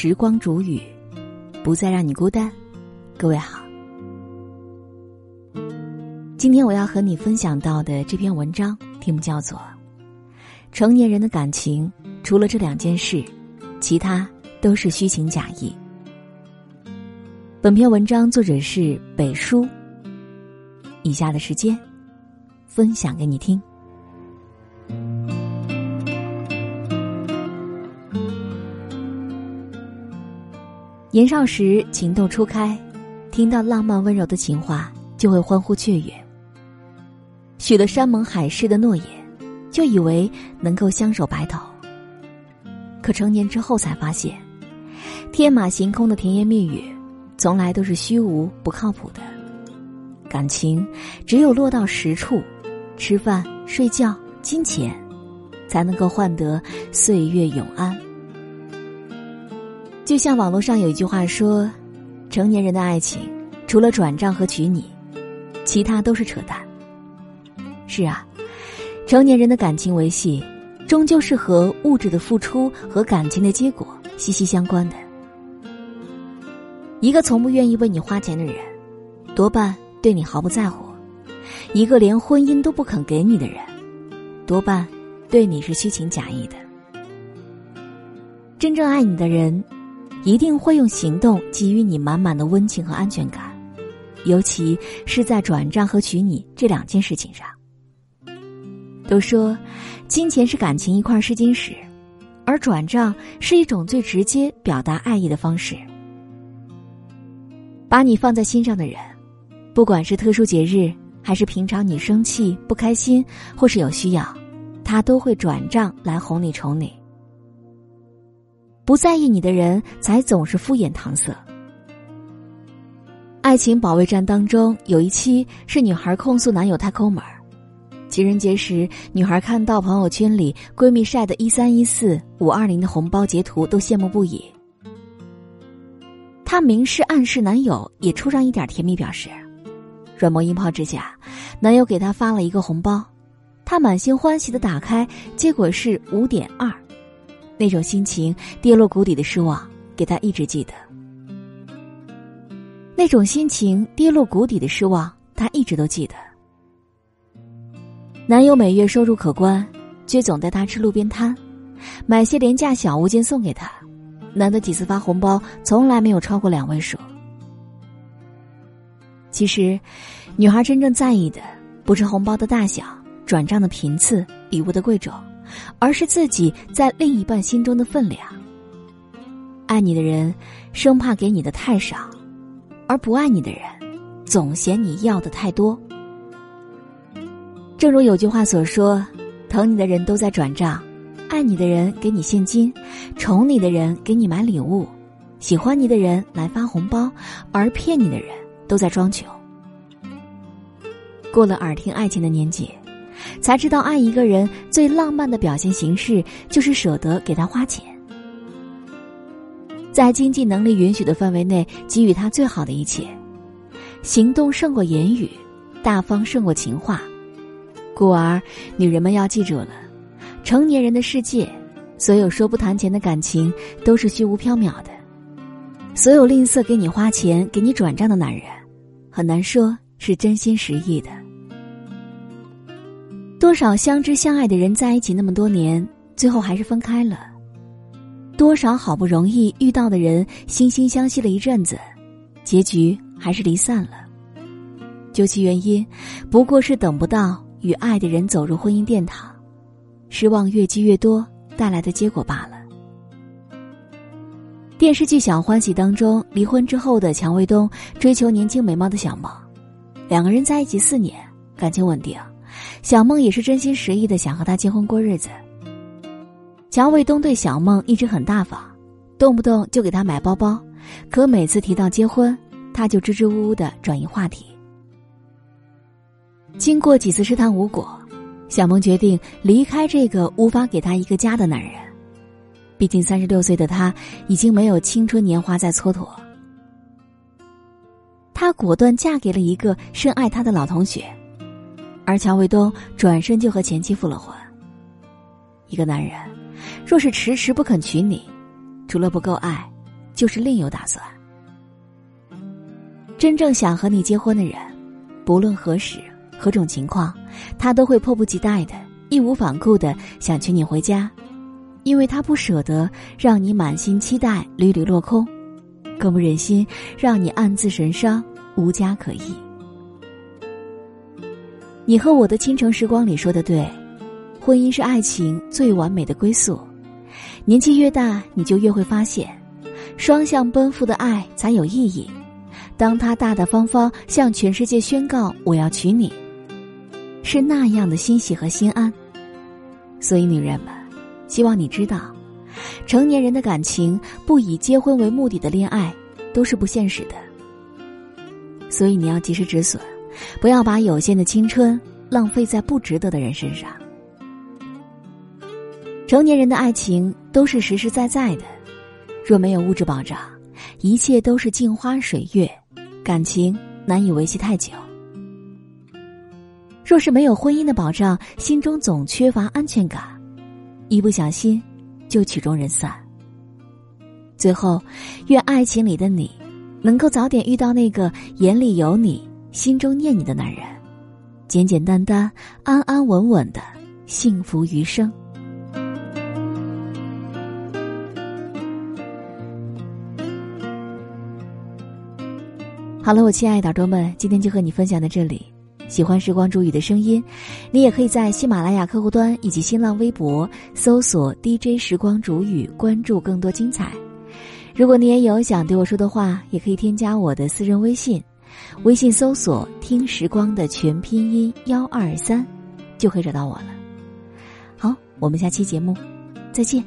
时光煮雨，不再让你孤单。各位好，今天我要和你分享到的这篇文章题目叫做《成年人的感情除了这两件事，其他都是虚情假意》。本篇文章作者是北叔。以下的时间，分享给你听。年少时情窦初开，听到浪漫温柔的情话就会欢呼雀跃，许了山盟海誓的诺言，就以为能够相守白头。可成年之后才发现，天马行空的甜言蜜语，从来都是虚无不靠谱的。感情只有落到实处，吃饭、睡觉、金钱，才能够换得岁月永安。就像网络上有一句话说：“成年人的爱情，除了转账和娶你，其他都是扯淡。”是啊，成年人的感情维系，终究是和物质的付出和感情的结果息息相关的。一个从不愿意为你花钱的人，多半对你毫不在乎；一个连婚姻都不肯给你的人，多半对你是虚情假意的。真正爱你的人。一定会用行动给予你满满的温情和安全感，尤其是在转账和娶你这两件事情上。都说，金钱是感情一块试金石，而转账是一种最直接表达爱意的方式。把你放在心上的人，不管是特殊节日，还是平常你生气、不开心，或是有需要，他都会转账来哄你、宠你。不在意你的人，才总是敷衍搪塞。爱情保卫战当中有一期是女孩控诉男友太抠门儿，情人节时，女孩看到朋友圈里闺蜜晒的一三一四五二零的红包截图，都羡慕不已。她明示暗示男友也出上一点甜蜜表示，软磨硬泡之下，男友给她发了一个红包，她满心欢喜的打开，结果是五点二。那种心情跌落谷底的失望，给他一直记得。那种心情跌落谷底的失望，他一直都记得。男友每月收入可观，却总带她吃路边摊，买些廉价小物件送给她，难得几次发红包，从来没有超过两位数。其实，女孩真正在意的，不是红包的大小、转账的频次、礼物的贵重。而是自己在另一半心中的分量。爱你的人，生怕给你的太少；而不爱你的人，总嫌你要的太多。正如有句话所说：“疼你的人都在转账，爱你的人给你现金，宠你的人给你买礼物，喜欢你的人来发红包，而骗你的人都在装穷。”过了耳听爱情的年纪。才知道，爱一个人最浪漫的表现形式就是舍得给他花钱，在经济能力允许的范围内给予他最好的一切，行动胜过言语，大方胜过情话。故而，女人们要记住了，成年人的世界，所有说不谈钱的感情都是虚无缥缈的，所有吝啬给你花钱、给你转账的男人，很难说是真心实意的。多少相知相爱的人在一起那么多年，最后还是分开了；多少好不容易遇到的人惺惺相惜了一阵子，结局还是离散了。究其原因，不过是等不到与爱的人走入婚姻殿堂，失望越积越多带来的结果罢了。电视剧《小欢喜》当中，离婚之后的强卫东追求年轻美貌的小梦，两个人在一起四年，感情稳定。小梦也是真心实意的想和他结婚过日子。乔卫东对小梦一直很大方，动不动就给她买包包，可每次提到结婚，他就支支吾吾的转移话题。经过几次试探无果，小梦决定离开这个无法给她一个家的男人。毕竟三十六岁的她已经没有青春年华在蹉跎，她果断嫁给了一个深爱她的老同学。而乔卫东转身就和前妻复了婚。一个男人，若是迟迟不肯娶你，除了不够爱，就是另有打算。真正想和你结婚的人，不论何时何种情况，他都会迫不及待的、义无反顾的想娶你回家，因为他不舍得让你满心期待屡屡落空，更不忍心让你暗自神伤、无家可依。你和我的倾城时光里说的对，婚姻是爱情最完美的归宿。年纪越大，你就越会发现，双向奔赴的爱才有意义。当他大大方方向全世界宣告“我要娶你”，是那样的欣喜和心安。所以，女人们，希望你知道，成年人的感情不以结婚为目的的恋爱都是不现实的。所以，你要及时止损，不要把有限的青春浪费在不值得的人身上。成年人的爱情都是实实在在的，若没有物质保障，一切都是镜花水月。感情难以维系太久。若是没有婚姻的保障，心中总缺乏安全感，一不小心就曲终人散。最后，愿爱情里的你，能够早点遇到那个眼里有你、心中念你的男人，简简单单、安安稳稳的幸福余生。好了，我亲爱的耳朵们，今天就和你分享到这里。喜欢时光煮雨的声音，你也可以在喜马拉雅客户端以及新浪微博搜索 DJ 时光煮雨，关注更多精彩。如果你也有想对我说的话，也可以添加我的私人微信，微信搜索“听时光”的全拼音幺二三，就可以找到我了。好，我们下期节目再见。